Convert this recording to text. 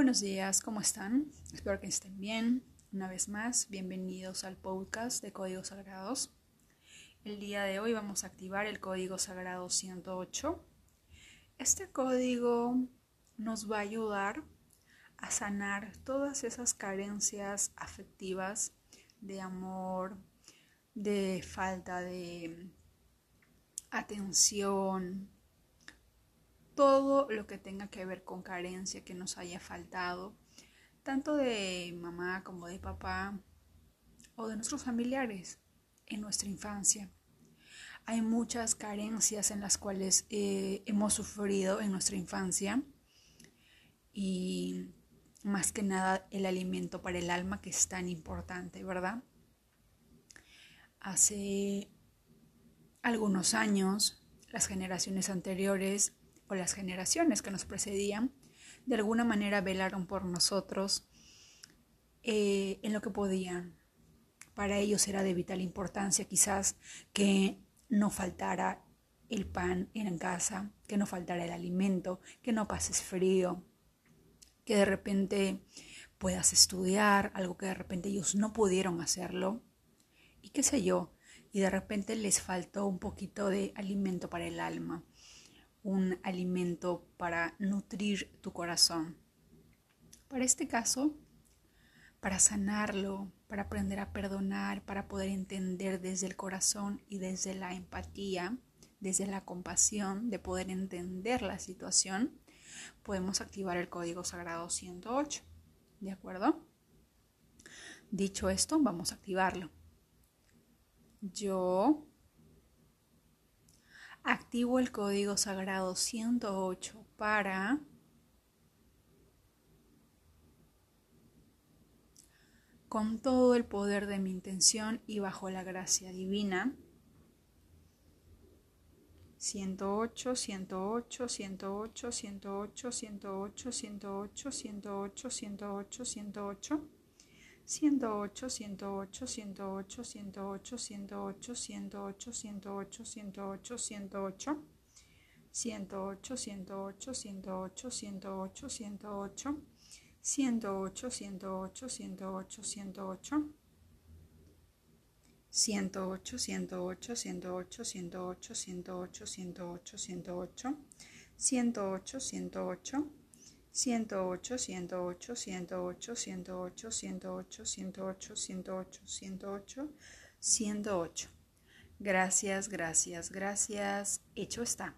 Buenos días, ¿cómo están? Espero que estén bien. Una vez más, bienvenidos al podcast de Códigos Sagrados. El día de hoy vamos a activar el código sagrado 108. Este código nos va a ayudar a sanar todas esas carencias afectivas de amor, de falta de atención, todo lo que tenga que ver con carencia que nos haya faltado, tanto de mamá como de papá o de nuestros familiares en nuestra infancia. Hay muchas carencias en las cuales eh, hemos sufrido en nuestra infancia y más que nada el alimento para el alma que es tan importante, ¿verdad? Hace algunos años, las generaciones anteriores o las generaciones que nos precedían, de alguna manera velaron por nosotros eh, en lo que podían. Para ellos era de vital importancia quizás que no faltara el pan en casa, que no faltara el alimento, que no pases frío, que de repente puedas estudiar, algo que de repente ellos no pudieron hacerlo, y qué sé yo, y de repente les faltó un poquito de alimento para el alma un alimento para nutrir tu corazón. Para este caso, para sanarlo, para aprender a perdonar, para poder entender desde el corazón y desde la empatía, desde la compasión, de poder entender la situación, podemos activar el código sagrado 108. ¿De acuerdo? Dicho esto, vamos a activarlo. Yo activo el código sagrado 108 para con todo el poder de mi intención y bajo la gracia divina. 108, 108, 108, 108, 108, 108, 108, 108, 108. 108, 108, 108, 108, 108, 108, 108, 108, 108, 108, 108, 108, 108, 108, 108, 108, 108, 108. 108, 108, 108, 108, 108, 108, 108, 108, 108, 108, 108, 108, 108, 108, 108, 108, 108, 108. Gracias, gracias, gracias. Hecho está.